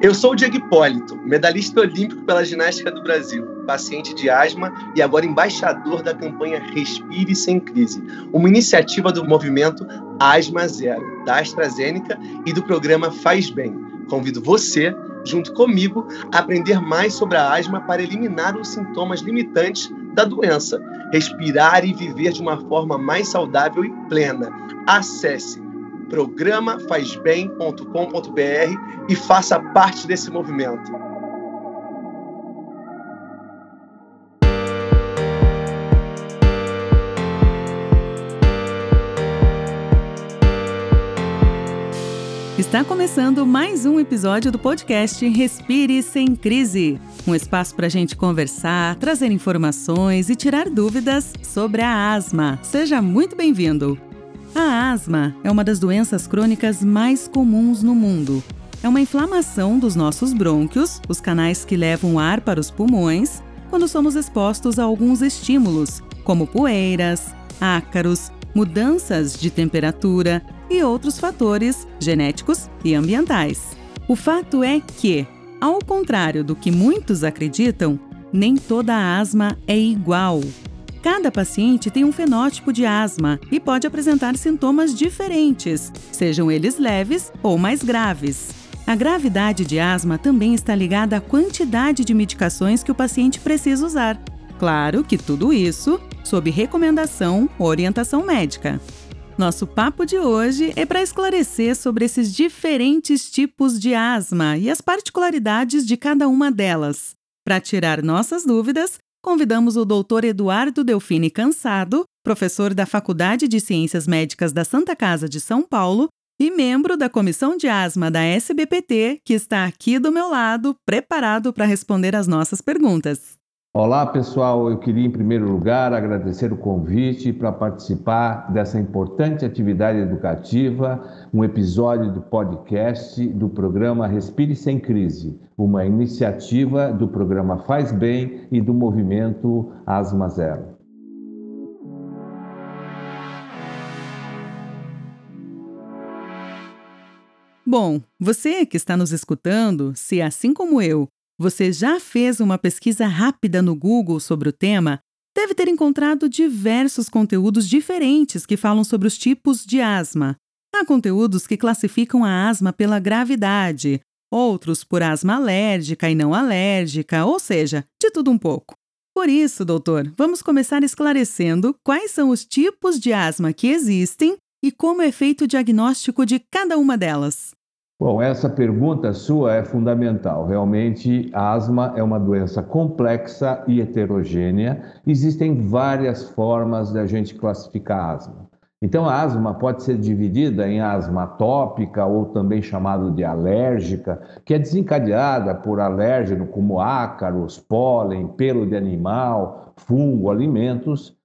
Eu sou o Diego Hipólito, medalhasta olímpico pela ginástica do Brasil, paciente de asma e agora embaixador da campanha Respire Sem Crise, uma iniciativa do movimento Asma Zero, da AstraZeneca e do programa Faz Bem. Convido você, junto comigo, a aprender mais sobre a asma para eliminar os sintomas limitantes da doença, respirar e viver de uma forma mais saudável e plena. Acesse programafazbem.com.br e faça parte desse movimento. Está começando mais um episódio do podcast Respire Sem Crise um espaço para a gente conversar, trazer informações e tirar dúvidas sobre a asma. Seja muito bem-vindo! A asma é uma das doenças crônicas mais comuns no mundo. É uma inflamação dos nossos brônquios, os canais que levam ar para os pulmões, quando somos expostos a alguns estímulos, como poeiras, ácaros, mudanças de temperatura e outros fatores genéticos e ambientais. O fato é que, ao contrário do que muitos acreditam, nem toda asma é igual. Cada paciente tem um fenótipo de asma e pode apresentar sintomas diferentes, sejam eles leves ou mais graves. A gravidade de asma também está ligada à quantidade de medicações que o paciente precisa usar. Claro que tudo isso sob recomendação ou orientação médica. Nosso papo de hoje é para esclarecer sobre esses diferentes tipos de asma e as particularidades de cada uma delas. Para tirar nossas dúvidas, convidamos o Dr. Eduardo Delfine Cansado, professor da Faculdade de Ciências Médicas da Santa Casa de São Paulo e membro da Comissão de Asma da SBPT, que está aqui do meu lado, preparado para responder as nossas perguntas. Olá, pessoal. Eu queria, em primeiro lugar, agradecer o convite para participar dessa importante atividade educativa, um episódio do podcast do programa Respire Sem Crise, uma iniciativa do programa Faz Bem e do movimento Asma Zero. Bom, você que está nos escutando, se assim como eu você já fez uma pesquisa rápida no Google sobre o tema? Deve ter encontrado diversos conteúdos diferentes que falam sobre os tipos de asma. Há conteúdos que classificam a asma pela gravidade, outros por asma alérgica e não alérgica, ou seja, de tudo um pouco. Por isso, doutor, vamos começar esclarecendo quais são os tipos de asma que existem e como é feito o diagnóstico de cada uma delas. Bom, essa pergunta sua é fundamental. Realmente, asma é uma doença complexa e heterogênea. Existem várias formas de a gente classificar a asma. Então, a asma pode ser dividida em asma atópica ou também chamado de alérgica, que é desencadeada por alérgeno como ácaros, pólen, pelo de animal, fungo, alimentos.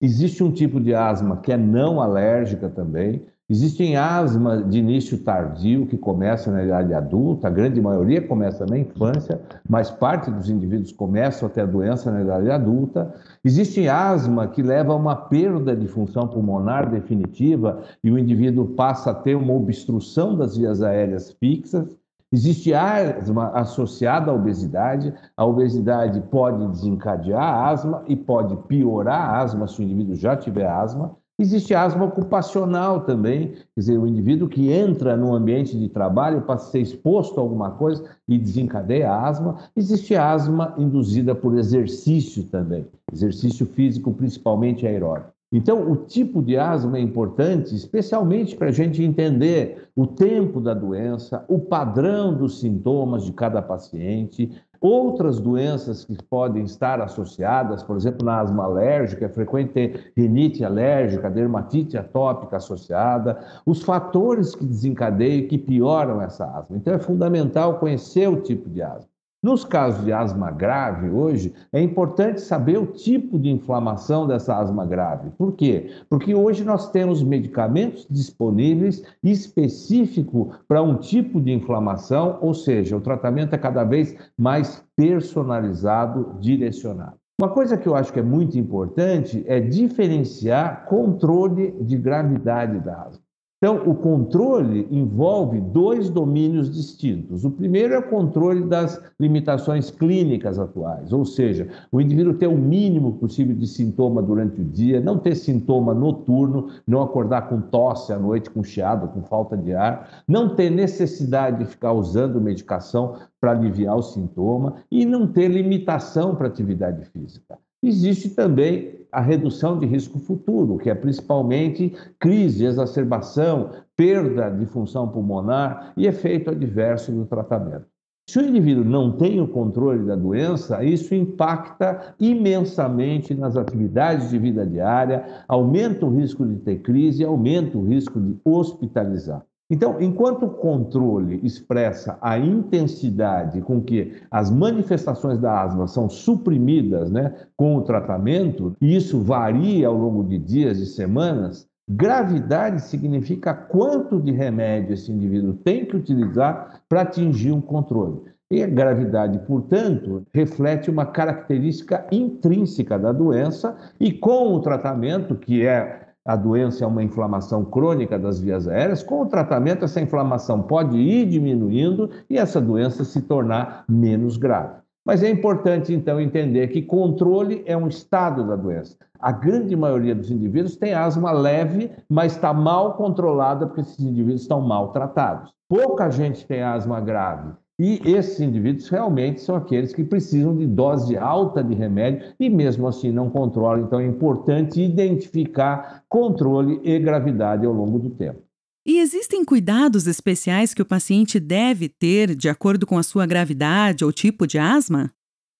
Existe um tipo de asma que é não alérgica também, Existem asma de início tardio que começa na idade adulta, a grande maioria começa na infância, mas parte dos indivíduos começam a ter a doença na idade adulta. Existe asma que leva a uma perda de função pulmonar definitiva e o indivíduo passa a ter uma obstrução das vias aéreas fixas. Existe asma associada à obesidade. A obesidade pode desencadear a asma e pode piorar a asma se o indivíduo já tiver asma. Existe asma ocupacional também, quer dizer, o indivíduo que entra no ambiente de trabalho para ser exposto a alguma coisa e desencadeia a asma. Existe asma induzida por exercício também, exercício físico, principalmente aeróbico. Então, o tipo de asma é importante, especialmente para a gente entender o tempo da doença, o padrão dos sintomas de cada paciente, Outras doenças que podem estar associadas, por exemplo, na asma alérgica, é frequente ter rinite alérgica, dermatite atópica associada, os fatores que desencadeiam e que pioram essa asma. Então é fundamental conhecer o tipo de asma. Nos casos de asma grave, hoje, é importante saber o tipo de inflamação dessa asma grave. Por quê? Porque hoje nós temos medicamentos disponíveis específico para um tipo de inflamação, ou seja, o tratamento é cada vez mais personalizado, direcionado. Uma coisa que eu acho que é muito importante é diferenciar controle de gravidade da asma. Então, o controle envolve dois domínios distintos. O primeiro é o controle das limitações clínicas atuais, ou seja, o indivíduo ter o mínimo possível de sintoma durante o dia, não ter sintoma noturno, não acordar com tosse à noite, com chiado, com falta de ar, não ter necessidade de ficar usando medicação para aliviar o sintoma e não ter limitação para atividade física. Existe também a redução de risco futuro, que é principalmente crise, exacerbação, perda de função pulmonar e efeito adverso do tratamento. Se o indivíduo não tem o controle da doença, isso impacta imensamente nas atividades de vida diária, aumenta o risco de ter crise, aumenta o risco de hospitalizar. Então, enquanto o controle expressa a intensidade com que as manifestações da asma são suprimidas né, com o tratamento, e isso varia ao longo de dias e semanas, gravidade significa quanto de remédio esse indivíduo tem que utilizar para atingir um controle. E a gravidade, portanto, reflete uma característica intrínseca da doença, e com o tratamento, que é a doença é uma inflamação crônica das vias aéreas, com o tratamento essa inflamação pode ir diminuindo e essa doença se tornar menos grave. Mas é importante então entender que controle é um estado da doença. A grande maioria dos indivíduos tem asma leve, mas está mal controlada porque esses indivíduos estão mal tratados. Pouca gente tem asma grave e esses indivíduos realmente são aqueles que precisam de dose alta de remédio e mesmo assim não controlam. Então é importante identificar controle e gravidade ao longo do tempo. E existem cuidados especiais que o paciente deve ter de acordo com a sua gravidade ou tipo de asma?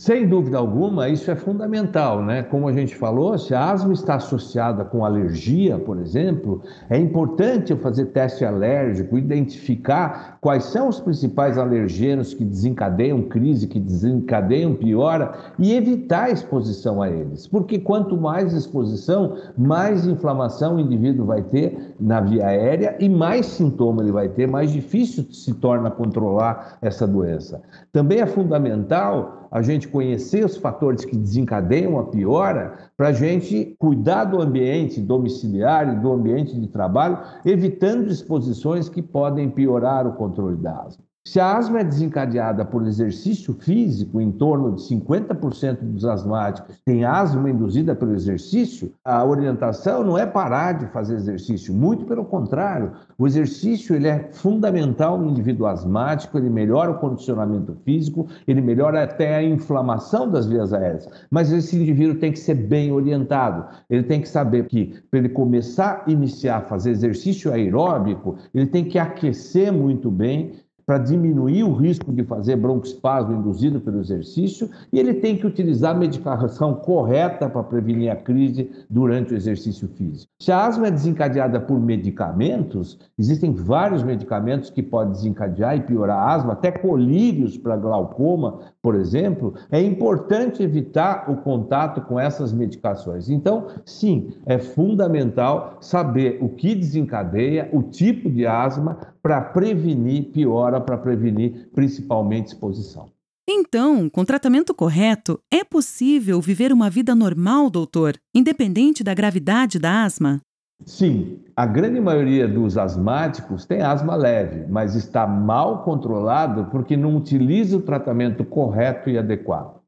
Sem dúvida alguma, isso é fundamental, né? Como a gente falou, se a asma está associada com alergia, por exemplo, é importante eu fazer teste alérgico, identificar quais são os principais alergênios que desencadeiam crise, que desencadeiam piora e evitar a exposição a eles. Porque quanto mais exposição, mais inflamação o indivíduo vai ter na via aérea e mais sintoma ele vai ter, mais difícil se torna controlar essa doença. Também é fundamental a gente conhecer os fatores que desencadeiam a piora, para a gente cuidar do ambiente domiciliar e do ambiente de trabalho, evitando exposições que podem piorar o controle da asma. Se a asma é desencadeada por exercício físico, em torno de 50% dos asmáticos têm asma induzida pelo exercício, a orientação não é parar de fazer exercício, muito pelo contrário. O exercício ele é fundamental no indivíduo asmático, ele melhora o condicionamento físico, ele melhora até a inflamação das vias aéreas. Mas esse indivíduo tem que ser bem orientado, ele tem que saber que para ele começar a iniciar a fazer exercício aeróbico, ele tem que aquecer muito bem para diminuir o risco de fazer broncoespasmo induzido pelo exercício e ele tem que utilizar a medicação correta para prevenir a crise durante o exercício físico. Se a asma é desencadeada por medicamentos, existem vários medicamentos que podem desencadear e piorar a asma, até colírios para glaucoma, por exemplo, é importante evitar o contato com essas medicações. Então, sim, é fundamental saber o que desencadeia, o tipo de asma para prevenir piora, para prevenir principalmente exposição. Então, com tratamento correto, é possível viver uma vida normal, doutor, independente da gravidade da asma? Sim, a grande maioria dos asmáticos tem asma leve, mas está mal controlado porque não utiliza o tratamento correto e adequado.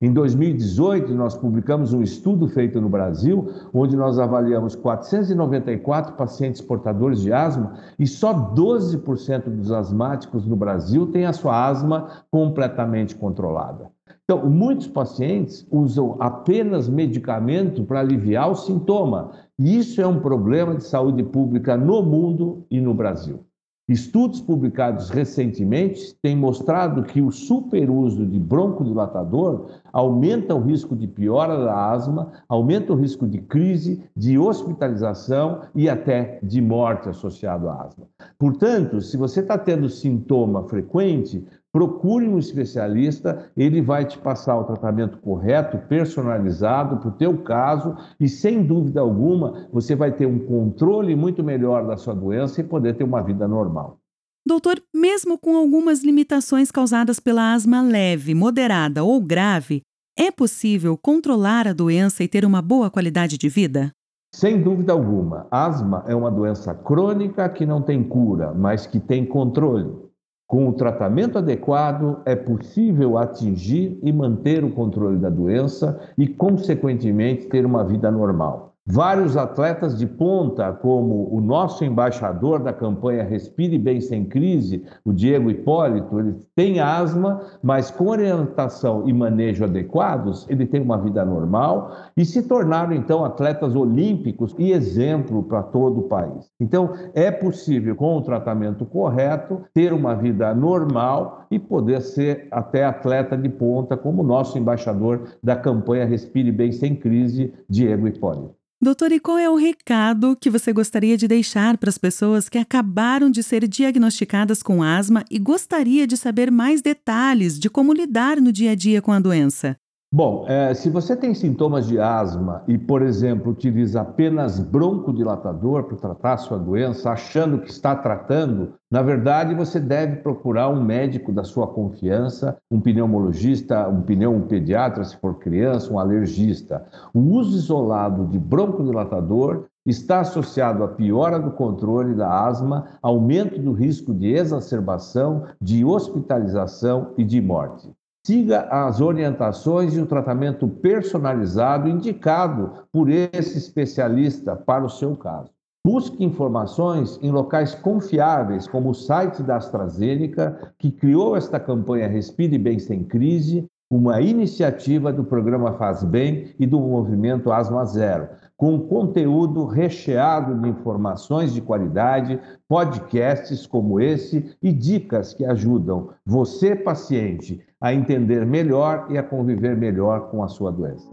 Em 2018, nós publicamos um estudo feito no Brasil, onde nós avaliamos 494 pacientes portadores de asma e só 12% dos asmáticos no Brasil têm a sua asma completamente controlada. Então, muitos pacientes usam apenas medicamento para aliviar o sintoma, isso é um problema de saúde pública no mundo e no Brasil. Estudos publicados recentemente têm mostrado que o superuso de broncodilatador aumenta o risco de piora da asma, aumenta o risco de crise, de hospitalização e até de morte associado à asma. Portanto, se você está tendo sintoma frequente, procure um especialista, ele vai te passar o tratamento correto, personalizado para o teu caso e sem dúvida alguma você vai ter um controle muito melhor da sua doença e poder ter uma vida normal. Doutor, mesmo com algumas limitações causadas pela asma leve, moderada ou grave, é possível controlar a doença e ter uma boa qualidade de vida? Sem dúvida alguma, asma é uma doença crônica que não tem cura, mas que tem controle. Com o tratamento adequado, é possível atingir e manter o controle da doença e, consequentemente, ter uma vida normal. Vários atletas de ponta, como o nosso embaixador da campanha Respire Bem Sem Crise, o Diego Hipólito, ele tem asma, mas com orientação e manejo adequados, ele tem uma vida normal e se tornaram então atletas olímpicos e exemplo para todo o país. Então, é possível, com o tratamento correto, ter uma vida normal e poder ser até atleta de ponta, como o nosso embaixador da campanha Respire Bem Sem Crise, Diego Hipólito. Doutor, e qual é o recado que você gostaria de deixar para as pessoas que acabaram de ser diagnosticadas com asma e gostaria de saber mais detalhes de como lidar no dia a dia com a doença? Bom, é, se você tem sintomas de asma e, por exemplo, utiliza apenas broncodilatador para tratar sua doença, achando que está tratando, na verdade você deve procurar um médico da sua confiança, um pneumologista, um pneumopediatra, se for criança, um alergista. O uso isolado de broncodilatador está associado à piora do controle da asma, aumento do risco de exacerbação, de hospitalização e de morte. Siga as orientações e o tratamento personalizado indicado por esse especialista para o seu caso. Busque informações em locais confiáveis, como o site da AstraZeneca, que criou esta campanha Respire Bem Sem Crise, uma iniciativa do programa Faz Bem e do movimento Asma Zero, com conteúdo recheado de informações de qualidade, podcasts como esse e dicas que ajudam você, paciente, a entender melhor e a conviver melhor com a sua doença.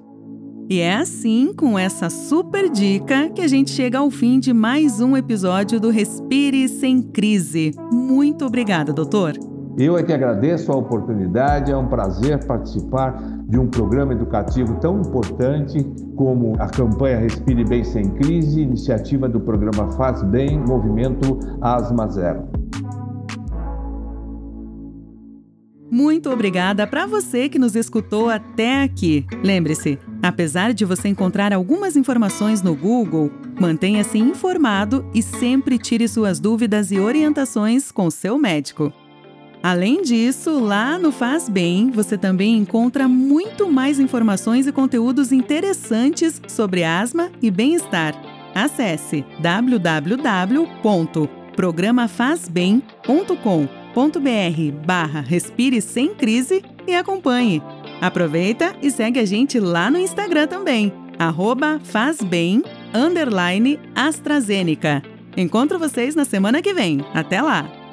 E é assim, com essa super dica, que a gente chega ao fim de mais um episódio do Respire Sem Crise. Muito obrigada, doutor. Eu é que agradeço a oportunidade, é um prazer participar de um programa educativo tão importante como a campanha Respire Bem Sem Crise, iniciativa do programa Faz Bem, Movimento Asma Zero. Muito obrigada para você que nos escutou até aqui. Lembre-se, apesar de você encontrar algumas informações no Google, mantenha-se informado e sempre tire suas dúvidas e orientações com seu médico. Além disso, lá no Faz Bem você também encontra muito mais informações e conteúdos interessantes sobre asma e bem-estar. Acesse www.programafazbem.com.br barra Respire Sem Crise e acompanhe. Aproveita e segue a gente lá no Instagram também, arroba fazbem, AstraZeneca. Encontro vocês na semana que vem. Até lá!